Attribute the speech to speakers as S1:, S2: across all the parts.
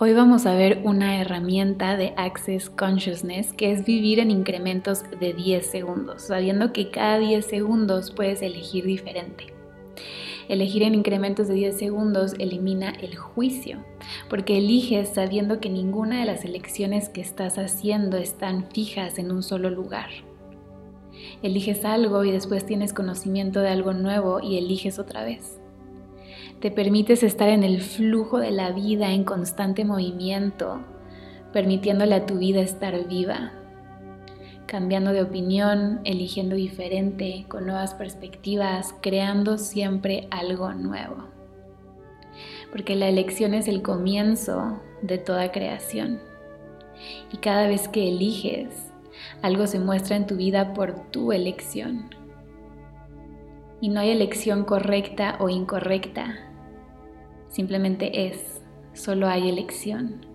S1: Hoy vamos a ver una herramienta de Access Consciousness que es vivir en incrementos de 10 segundos, sabiendo que cada 10 segundos puedes elegir diferente. Elegir en incrementos de 10 segundos elimina el juicio, porque eliges sabiendo que ninguna de las elecciones que estás haciendo están fijas en un solo lugar. Eliges algo y después tienes conocimiento de algo nuevo y eliges otra vez. Te permites estar en el flujo de la vida en constante movimiento, permitiéndole a tu vida estar viva, cambiando de opinión, eligiendo diferente, con nuevas perspectivas, creando siempre algo nuevo. Porque la elección es el comienzo de toda creación. Y cada vez que eliges, algo se muestra en tu vida por tu elección. Y no hay elección correcta o incorrecta, simplemente es, solo hay elección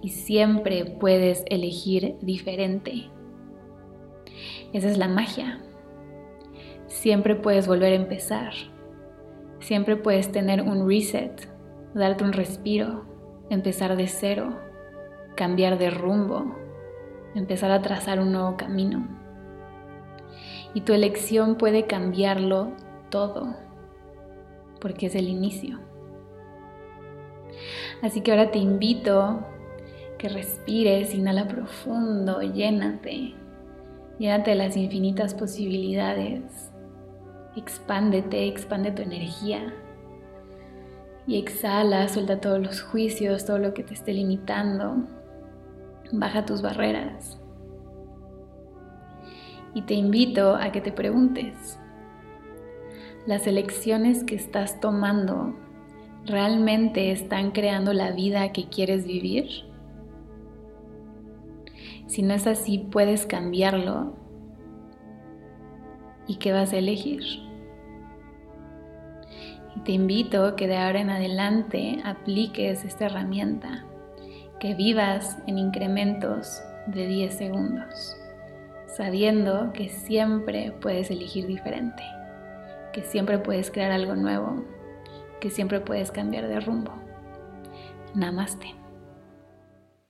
S1: y siempre puedes elegir diferente. Esa es la magia. Siempre puedes volver a empezar. Siempre puedes tener un reset, darte un respiro, empezar de cero, cambiar de rumbo, empezar a trazar un nuevo camino. Y tu elección puede cambiarlo todo, porque es el inicio. Así que ahora te invito que respires, inhala profundo, llénate, llénate de las infinitas posibilidades, expándete, expande tu energía y exhala, suelta todos los juicios, todo lo que te esté limitando, baja tus barreras. Y te invito a que te preguntes, las elecciones que estás tomando ¿Realmente están creando la vida que quieres vivir? Si no es así, puedes cambiarlo. ¿Y qué vas a elegir? Y te invito a que de ahora en adelante apliques esta herramienta, que vivas en incrementos de 10 segundos, sabiendo que siempre puedes elegir diferente, que siempre puedes crear algo nuevo que siempre puedes cambiar de rumbo. Namaste.